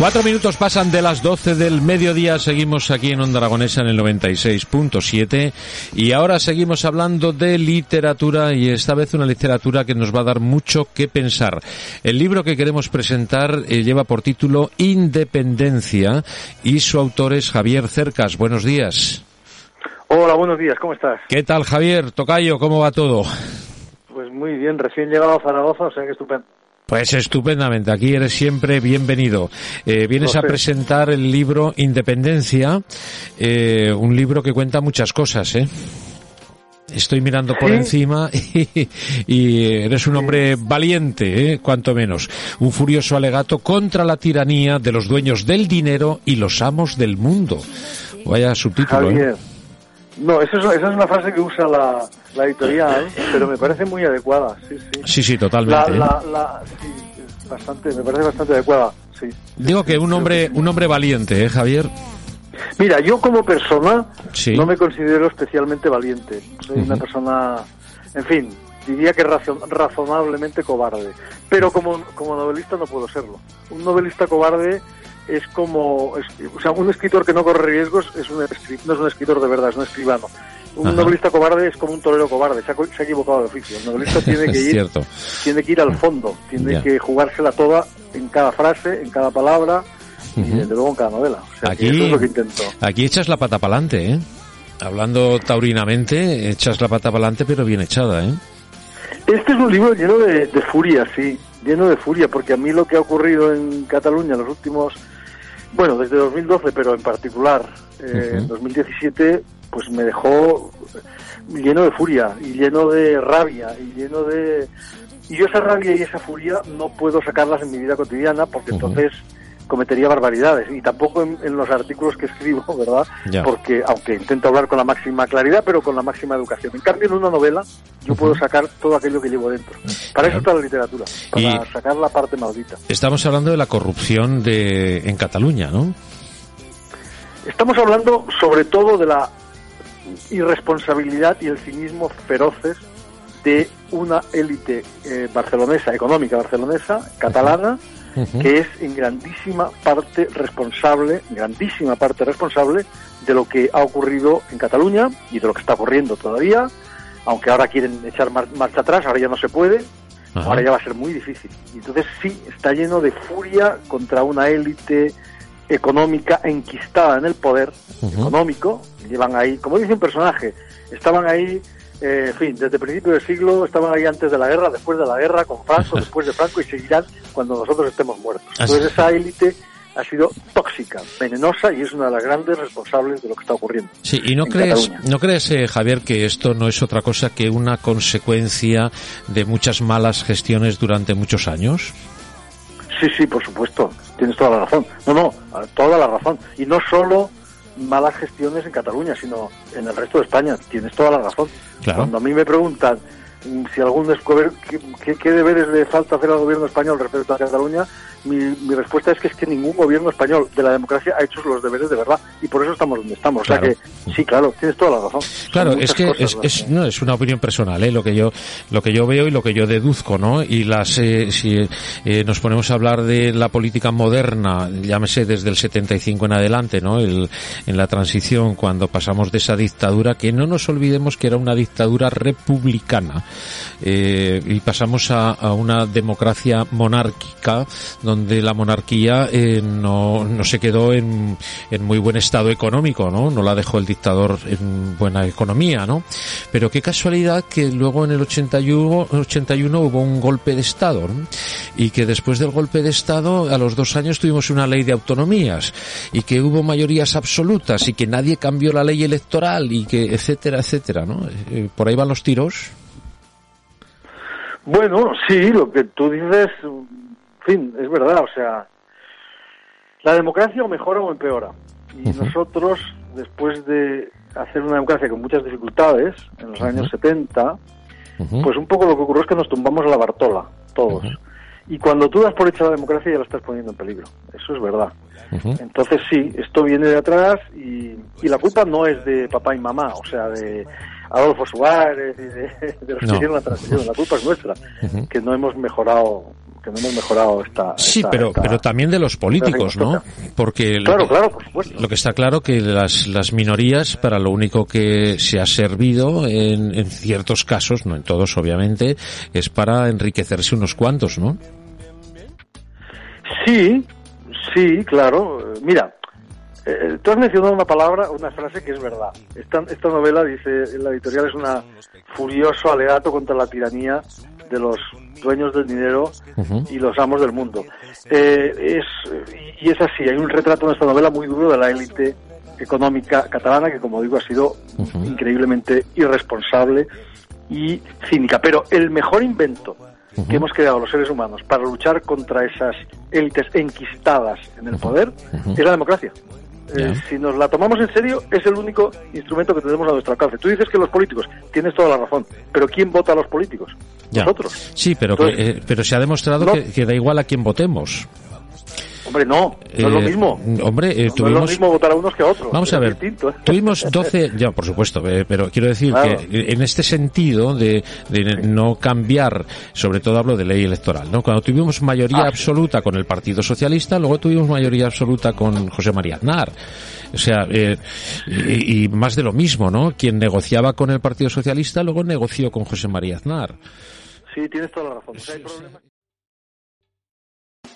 Cuatro minutos pasan de las doce del mediodía, seguimos aquí en Onda Aragonesa en el 96.7 y ahora seguimos hablando de literatura y esta vez una literatura que nos va a dar mucho que pensar. El libro que queremos presentar eh, lleva por título Independencia y su autor es Javier Cercas. Buenos días. Hola, buenos días, ¿cómo estás? ¿Qué tal Javier? Tocayo, ¿cómo va todo? Pues muy bien, recién llegado a Zaragoza, o sea que estupendo. Pues estupendamente, aquí eres siempre bienvenido. Eh, vienes a presentar el libro Independencia, eh, un libro que cuenta muchas cosas, ¿eh? Estoy mirando por encima y, eres un hombre valiente, ¿eh? cuanto menos. Un furioso alegato contra la tiranía de los dueños del dinero y los amos del mundo. Vaya subtítulo, ¿eh? No, esa es, una frase que usa la, editorial, pero me parece muy adecuada. Sí, sí, sí, sí totalmente. ¿eh? sí, bastante, me parece bastante adecuada. Sí. Digo que un hombre, un hombre valiente, ¿eh, Javier? Mira, yo como persona no me considero especialmente valiente. Soy una persona, en fin, diría que razonablemente cobarde. Pero como, como novelista no puedo serlo. Un novelista cobarde es como, o sea, un escritor que no corre riesgos es un, no es un escritor de verdad, es un escribano. Un novelista cobarde es como un torero cobarde, se ha, equivocado de oficio. El novelista tiene que ir, tiene que ir al fondo, tiene que jugársela toda en cada frase, en cada palabra y desde luego en cada novela. aquí, eso es lo que intento. Aquí echas la pata para adelante, ¿eh? Hablando taurinamente, echas la pata para adelante, pero bien echada, ¿eh? Este es un libro lleno de, de furia, sí, lleno de furia, porque a mí lo que ha ocurrido en Cataluña en los últimos bueno, desde 2012, pero en particular eh, en 2017, pues me dejó lleno de furia y lleno de rabia y lleno de... Y yo esa rabia y esa furia no puedo sacarlas en mi vida cotidiana porque entonces cometería barbaridades y tampoco en, los artículos que escribo, ¿verdad? Porque aunque intento hablar con la máxima claridad, pero con la máxima educación. En cambio, en una novela yo puedo sacar todo aquello que llevo dentro. Para eso está la literatura, para sacar la parte maldita. Estamos hablando de la corrupción de en Cataluña, ¿no? Estamos hablando sobre todo de la irresponsabilidad y el cinismo feroces de una élite eh, barcelonesa, económica barcelonesa, catalana, que es en grandísima parte responsable, grandísima parte responsable de lo que ha ocurrido en Cataluña y de lo que está ocurriendo todavía, aunque ahora quieren echar marcha atrás, ahora ya no se puede, ahora ya va a ser muy difícil. Y entonces sí, está lleno de furia contra una élite económica enquistada en el poder económico, llevan ahí, como dice un personaje, estaban ahí eh, en fin, desde el principio del siglo estaban ahí antes de la guerra, después de la guerra, con Franco, después de Franco y seguirán cuando nosotros estemos muertos. Entonces esa élite ha sido tóxica, venenosa y es una de las grandes responsables de lo que está ocurriendo. Sí, y no crees, no crees, eh, Javier, que esto no es otra cosa que una consecuencia de muchas malas gestiones durante muchos años. Sí, sí, por supuesto, tienes toda la razón. No, no, toda la razón. Y no solo malas gestiones en Cataluña, sino en el resto de España. Tienes toda la razón. Cuando a mí me preguntan si algún descubrir qué, qué, deberes le falta hacer al gobierno español respecto a Cataluña, mi, mi, respuesta es que es que ningún gobierno español de la democracia ha hecho los deberes de verdad y por eso estamos donde estamos. O sea que sí, claro, tienes toda la razón. Claro, es que es, no, es una opinión personal, ¿eh? lo que yo lo que yo veo y lo que yo deduzco, ¿no? Y las eh, si eh, nos ponemos a hablar de la política moderna, llámese desde el 75 en adelante, ¿no? El, en la transición cuando pasamos de esa dictadura que no nos olvidemos que era una dictadura republicana eh, y pasamos a, a una democracia monárquica donde la monarquía eh, no, no se quedó en, en muy buen estado económico, ¿no? No la dejó el dictador en buena economía, ¿no? Pero qué casualidad que luego en el 81, 81 hubo un golpe de Estado. Y que después del golpe de Estado, a los dos años tuvimos una ley de autonomías y que hubo mayorías absolutas y que nadie cambió la ley electoral y que etcétera, etcétera, ¿no? Eh, por ahí van los tiros. Bueno, sí, lo que tú dices fin, es verdad, o sea, la democracia o mejora o empeora. Y nosotros, después de hacer una democracia con muchas dificultades, en los años 70, pues un poco lo que ocurrió es que nos tumbamos a la Bartola, todos. Y cuando tú das por hecha la democracia ya la estás poniendo en peligro. Eso es verdad. Entonces sí, esto viene de atrás y, y, la culpa no es de papá y mamá, o sea, de Adolfo Suárez y de, los que hicieron la transición. La culpa es nuestra, que no hemos mejorado que no hemos mejorado esta. Sí, pero, pero también de los políticos, ¿no? Porque claro, lo, que, claro, por supuesto. lo que está claro que las, las minorías, para lo único que se ha servido en, en ciertos casos, no en todos obviamente, es para enriquecerse unos cuantos, ¿no? Sí, sí, claro. Mira, eh, tú has mencionado una palabra, una frase que es verdad. Esta, esta novela, dice en la editorial, es un furioso alegato contra la tiranía de los dueños del dinero y los amos del mundo. Eh, es, y es así, hay un retrato en esta novela muy duro de la élite económica catalana que, como digo, ha sido increíblemente irresponsable y cínica. Pero el mejor invento que hemos creado los seres humanos para luchar contra esas élites enquistadas en el poder es la democracia. Eh, si nos la tomamos en serio, es el único instrumento que tenemos a nuestro alcance. Tú dices que los políticos, tienes toda la razón, pero ¿quién vota a los políticos? Ya. Nosotros. Sí, pero, que, eh, pero se ha demostrado No. que, que da igual a quién votemos. Hombre, no, no es lo Eh, mismo. Hombre, eh, no es lo tuvimos... mismo votar a unos que a otros. Vamos a ver, distinto, ¿eh? tuvimos 12, ya por supuesto, pero quiero decir Claro. que en este sentido de, de no cambiar, sobre todo hablo de ley electoral, ¿no? Cuando tuvimos mayoría Ah, sí. absoluta con el Partido Socialista, luego tuvimos mayoría absoluta con José María Aznar. O sea, eh, y, y más de lo mismo, ¿no? Quien negociaba con el Partido Socialista, luego negoció con José María Aznar. Sí, tienes toda la razón. O sea, hay problemas-